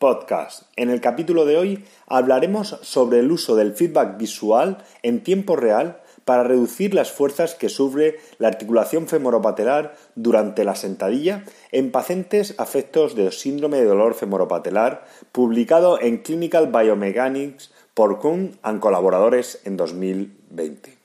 Podcast. En el capítulo de hoy hablaremos sobre el uso del feedback visual en tiempo real para reducir las fuerzas que sufre la articulación femoropatelar durante la sentadilla en pacientes afectos de síndrome de dolor femoropatelar, publicado en Clinical Biomechanics por Kuhn y colaboradores en 2020.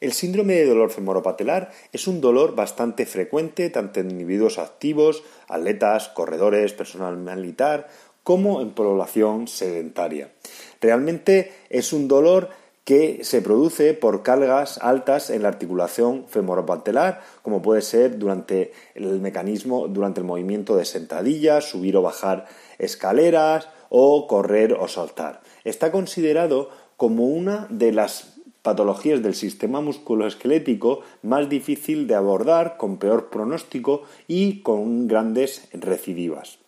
El síndrome de dolor femoropatelar es un dolor bastante frecuente tanto en individuos activos, atletas, corredores, personal militar, como en población sedentaria. Realmente es un dolor que se produce por cargas altas en la articulación femoropatelar, como puede ser durante el mecanismo, durante el movimiento de sentadilla, subir o bajar escaleras o correr o saltar. Está considerado como una de las patologías del sistema musculoesquelético más difícil de abordar, con peor pronóstico y con grandes recidivas.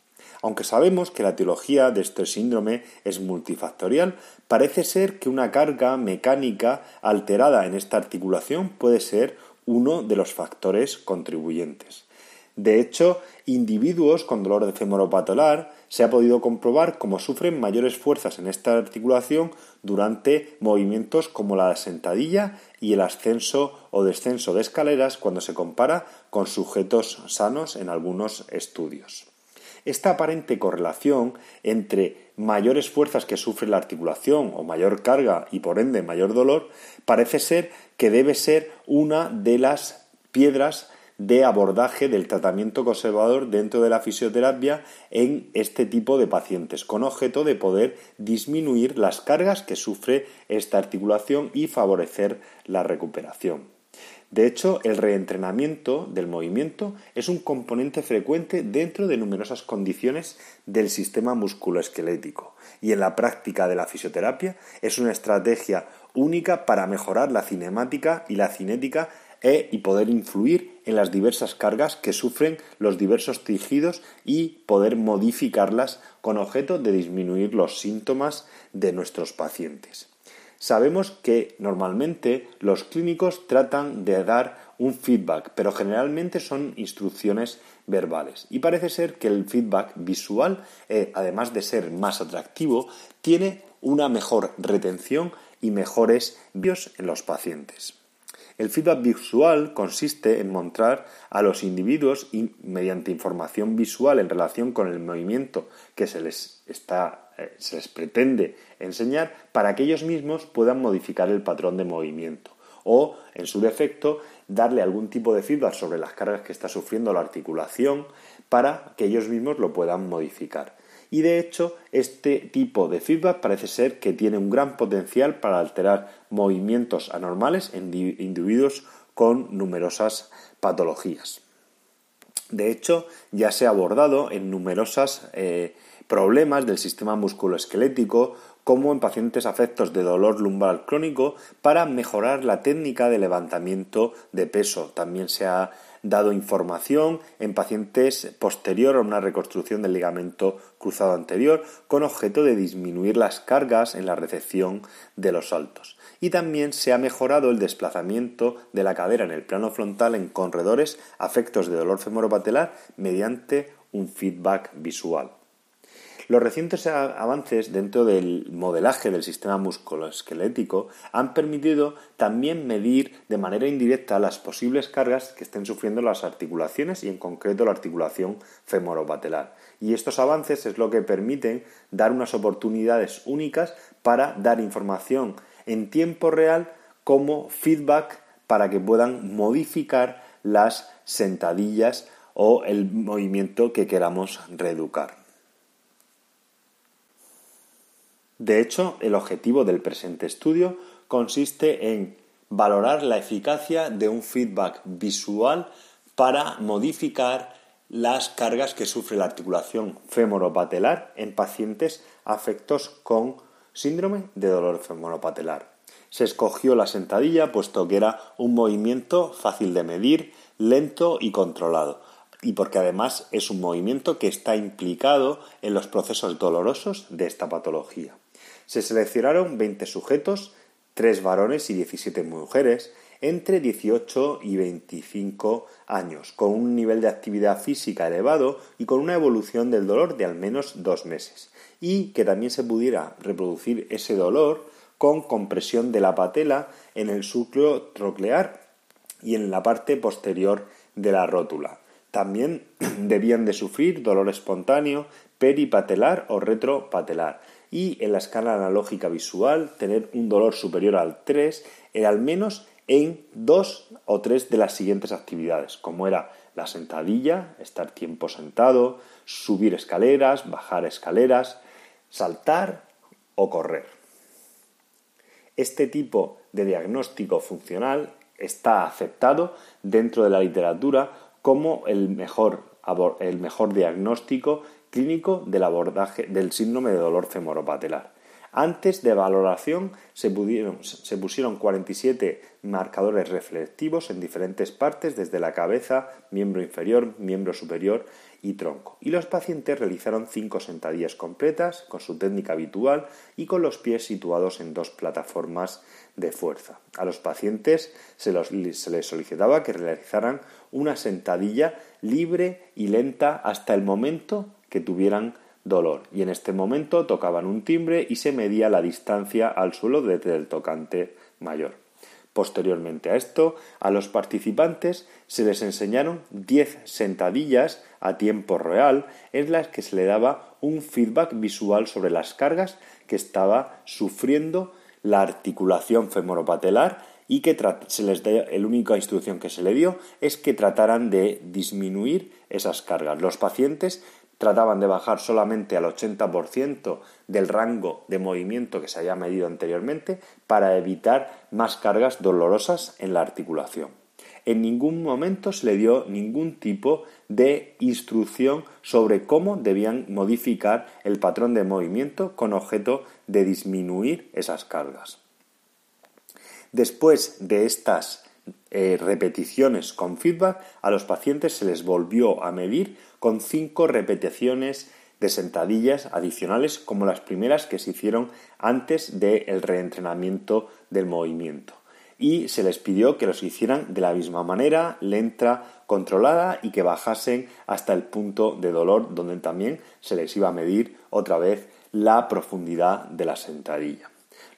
Aunque sabemos que la etiología de este síndrome es multifactorial, parece ser que una carga mecánica alterada en esta articulación puede ser uno de los factores contribuyentes. De hecho, individuos con dolor de femoropatelar se ha podido comprobar cómo sufren mayores fuerzas en esta articulación durante movimientos como la sentadilla y el ascenso o descenso de escaleras cuando se compara con sujetos sanos en algunos estudios. Esta aparente correlación entre mayores fuerzas que sufre la articulación o mayor carga y por ende mayor dolor parece ser que debe ser una de las piedras de abordaje del tratamiento conservador dentro de la fisioterapia en este tipo de pacientes, con objeto de poder disminuir las cargas que sufre esta articulación y favorecer la recuperación. De hecho, el reentrenamiento del movimiento es un componente frecuente dentro de numerosas condiciones del sistema musculoesquelético y en la práctica de la fisioterapia es una estrategia única para mejorar la cinemática y la cinética e, y poder influir en las diversas cargas que sufren los diversos tejidos y poder modificarlas con objeto de disminuir los síntomas de nuestros pacientes. Sabemos que normalmente los clínicos tratan de dar un feedback, pero generalmente son instrucciones verbales. Y parece ser que el feedback visual, eh, además de ser más atractivo, tiene una mejor retención y mejores vídeos en los pacientes. El feedback visual consiste en mostrar a los individuos mediante información visual en relación con el movimiento que se les está eh, se les pretende enseñar para que ellos mismos puedan modificar el patrón de movimiento o, en su defecto, darle algún tipo de feedback sobre las cargas que está sufriendo la articulación para que ellos mismos lo puedan modificar y de hecho este tipo de feedback parece ser que tiene un gran potencial para alterar movimientos anormales en individuos con numerosas patologías. De hecho, ya se ha abordado en numerosos eh, problemas del sistema musculoesquelético, como en pacientes afectos de dolor lumbar crónico, para mejorar la técnica de levantamiento de peso. También se ha dado información en pacientes posterior a una reconstrucción del ligamento cruzado anterior con objeto de disminuir las cargas en la recepción de los saltos. Y también se ha mejorado el desplazamiento de la cadera en el plano frontal en corredores afectos de dolor femoropatelar mediante un feedback visual. Los recientes avances dentro del modelaje del sistema musculoesquelético han permitido también medir de manera indirecta las posibles cargas que estén sufriendo las articulaciones y en concreto la articulación femoropatelar. Y estos avances es lo que permiten dar unas oportunidades únicas para dar información en tiempo real como feedback para que puedan modificar las sentadillas o el movimiento que queramos reeducar. De hecho, el objetivo del presente estudio consiste en valorar la eficacia de un feedback visual para modificar las cargas que sufre la articulación femoropatelar en pacientes afectos con síndrome de dolor femoropatelar. Se escogió la sentadilla puesto que era un movimiento fácil de medir, lento y controlado, y porque además es un movimiento que está implicado en los procesos dolorosos de esta patología. Se seleccionaron 20 sujetos, 3 varones y 17 mujeres, entre 18 y 25 años, con un nivel de actividad física elevado y con una evolución del dolor de al menos dos meses, y que también se pudiera reproducir ese dolor con compresión de la patela en el suclo troclear y en la parte posterior de la rótula. También debían de sufrir dolor espontáneo peripatelar o retropatelar y en la escala analógica visual tener un dolor superior al 3 en al menos en dos o tres de las siguientes actividades, como era la sentadilla, estar tiempo sentado, subir escaleras, bajar escaleras, saltar o correr. Este tipo de diagnóstico funcional está aceptado dentro de la literatura como el mejor, el mejor diagnóstico clínico del abordaje del síndrome de dolor femoropatelar. Antes de valoración se, se, pusieron 47 marcadores reflectivos en diferentes partes, desde la cabeza, miembro inferior, miembro superior y tronco. Y los pacientes realizaron 5 sentadillas completas con su técnica habitual y con los pies situados en dos plataformas de fuerza. A los pacientes se les solicitaba que realizaran una sentadilla libre y lenta hasta el momento que tuvieran dolor y en este momento tocaban un timbre y se medía la distancia al suelo desde el tocante mayor. Posteriormente a esto, a los participantes se les enseñaron 10 sentadillas a tiempo real en las que se le daba un feedback visual sobre las cargas que estaba sufriendo la articulación femoropatelar y que se les la única instrucción que se le dio es que trataran de disminuir esas cargas. Los pacientes trataban de bajar solamente al 80% del rango de movimiento que se había medido anteriormente para evitar más cargas dolorosas en la articulación. En ningún momento se le dio ningún tipo de instrucción sobre cómo debían modificar el patrón de movimiento con objeto de disminuir esas cargas. Después de estas eh, repeticiones con feedback, a los pacientes se les volvió a medir con cinco repeticiones de sentadillas adicionales como las primeras que se hicieron antes del reentrenamiento del movimiento. Y se les pidió que los hicieran de la misma manera, lenta, controlada y que bajasen hasta el punto de dolor donde también se les iba a medir otra vez la profundidad de la sentadilla.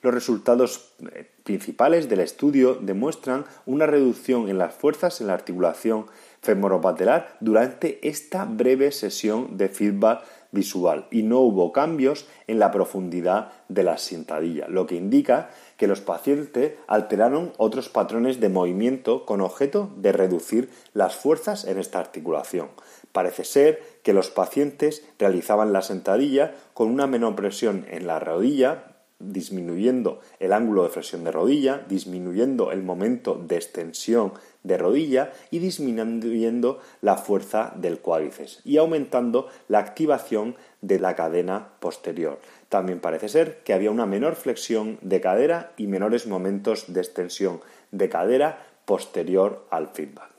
Los resultados eh, principales del estudio demuestran una reducción en las fuerzas en la articulación femoropatelar durante esta breve sesión de feedback visual y no hubo cambios en la profundidad de la sentadilla, lo que indica que los pacientes alteraron otros patrones de movimiento con objeto de reducir las fuerzas en esta articulación. Parece ser que los pacientes realizaban la sentadilla con una menor presión en la rodilla, disminuyendo el ángulo de flexión de rodilla, disminuyendo el momento de extensión de rodilla y disminuyendo la fuerza del cuádriceps y aumentando la activación de la cadena posterior. También parece ser que había una menor flexión de cadera y menores momentos de extensión de cadera posterior al feedback.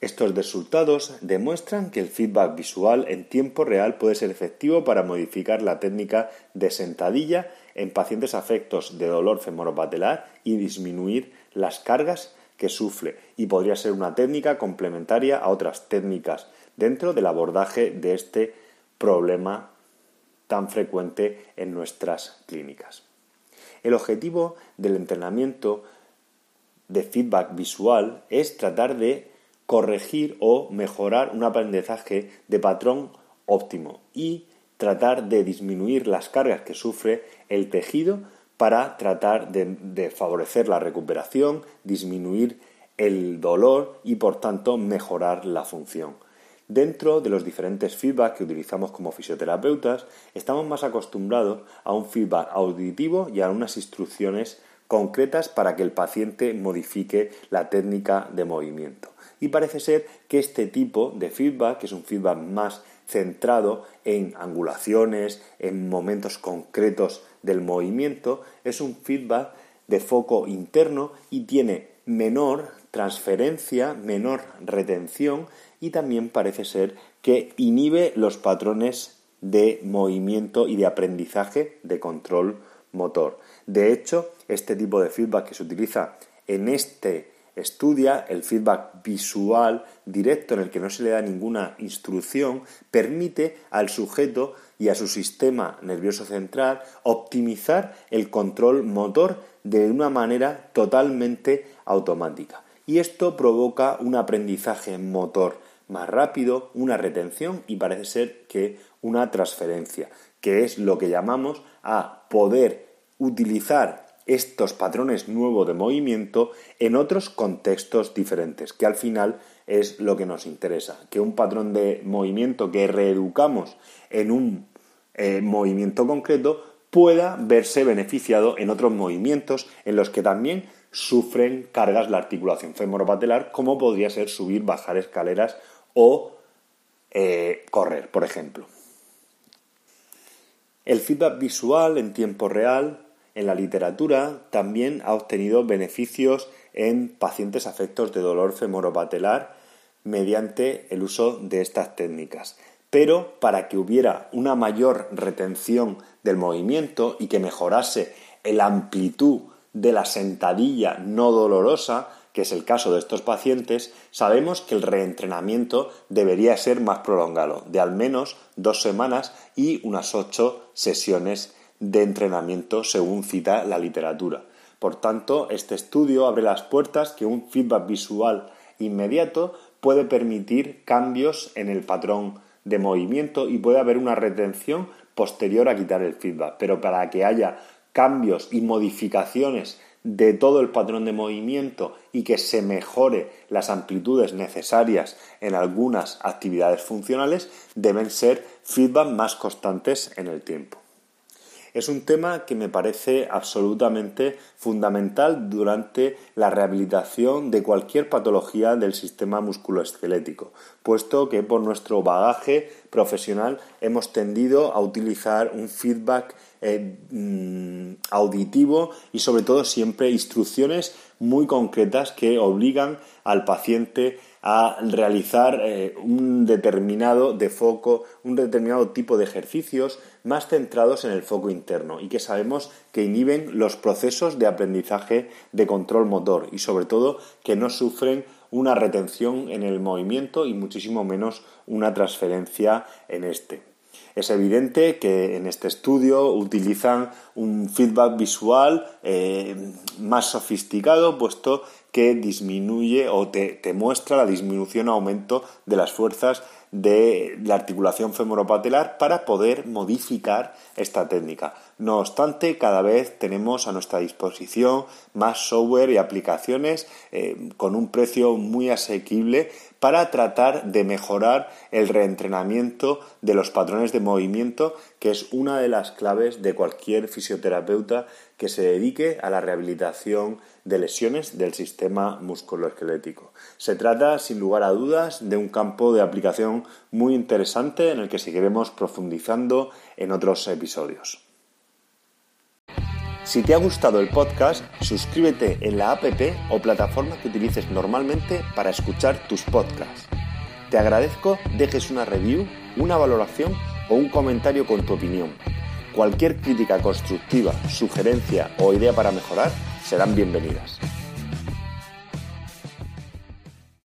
Estos resultados demuestran que el feedback visual en tiempo real puede ser efectivo para modificar la técnica de sentadilla en pacientes afectos de dolor femoropatelar y disminuir las cargas que sufre y podría ser una técnica complementaria a otras técnicas dentro del abordaje de este problema tan frecuente en nuestras clínicas. El objetivo del entrenamiento de feedback visual es tratar de corregir o mejorar un aprendizaje de patrón óptimo y tratar de disminuir las cargas que sufre el tejido para tratar de, favorecer la recuperación, disminuir el dolor y por tanto mejorar la función. Dentro de los diferentes feedback que utilizamos como fisioterapeutas, estamos más acostumbrados a un feedback auditivo y a unas instrucciones concretas para que el paciente modifique la técnica de movimiento. Y parece ser que este tipo de feedback, que es un feedback más centrado en angulaciones, en momentos concretos del movimiento, es un feedback de foco interno y tiene menor transferencia, menor retención y también parece ser que inhibe los patrones de movimiento y de aprendizaje de control motor. De hecho, este tipo de feedback que se utiliza en este estudia el feedback visual directo en el que no se le da ninguna instrucción, permite al sujeto y a su sistema nervioso central optimizar el control motor de una manera totalmente automática. Y esto provoca un aprendizaje motor más rápido, una retención y parece ser que una transferencia, que es lo que llamamos a poder utilizar estos patrones nuevos de movimiento en otros contextos diferentes, que al final es lo que nos interesa, que un patrón de movimiento que reeducamos en un eh, movimiento concreto pueda verse beneficiado en otros movimientos en los que también sufren cargas la articulación femoropatelar, como podría ser subir, bajar escaleras o eh, correr, por ejemplo. El feedback visual en tiempo real en la literatura también ha obtenido beneficios en pacientes afectos de dolor femoropatelar mediante el uso de estas técnicas. Pero para que hubiera una mayor retención del movimiento y que mejorase la amplitud de la sentadilla no dolorosa, que es el caso de estos pacientes, sabemos que el reentrenamiento debería ser más prolongado, de al menos dos semanas y unas ocho sesiones de entrenamiento según cita la literatura. Por tanto, este estudio abre las puertas que un feedback visual inmediato puede permitir cambios en el patrón de movimiento y puede haber una retención posterior a quitar el feedback. Pero para que haya cambios y modificaciones de todo el patrón de movimiento y que se mejore las amplitudes necesarias en algunas actividades funcionales, deben ser feedback más constantes en el tiempo. Es un tema que me parece absolutamente fundamental durante la rehabilitación de cualquier patología del sistema musculoesquelético, puesto que por nuestro bagaje profesional hemos tendido a utilizar un feedback eh, mm, auditivo y sobre todo siempre instrucciones muy concretas que obligan al paciente a realizar eh, un determinado de foco, un determinado tipo de ejercicios más centrados en el foco interno y que sabemos que inhiben los procesos de aprendizaje de control motor y sobre todo que no sufren una retención en el movimiento y muchísimo menos una transferencia en este. Es evidente que en este estudio utilizan un feedback visual eh, más sofisticado, puesto que disminuye o te, muestra la disminución o aumento de las fuerzas de la articulación femoropatelar para poder modificar esta técnica. No obstante, cada vez tenemos a nuestra disposición más software y aplicaciones eh, con un precio muy asequible para tratar de mejorar el reentrenamiento de los patrones de movimiento, que es una de las claves de cualquier fisioterapeuta que se dedique a la rehabilitación de lesiones del sistema musculoesquelético. Se trata, sin lugar a dudas, de un campo de aplicación muy interesante en el que seguiremos profundizando en otros episodios. Si te ha gustado el podcast, suscríbete en la app o plataforma que utilices normalmente para escuchar tus podcasts. Te agradezco dejes una review, una valoración o un comentario con tu opinión. Cualquier crítica constructiva, sugerencia o idea para mejorar serán bienvenidas.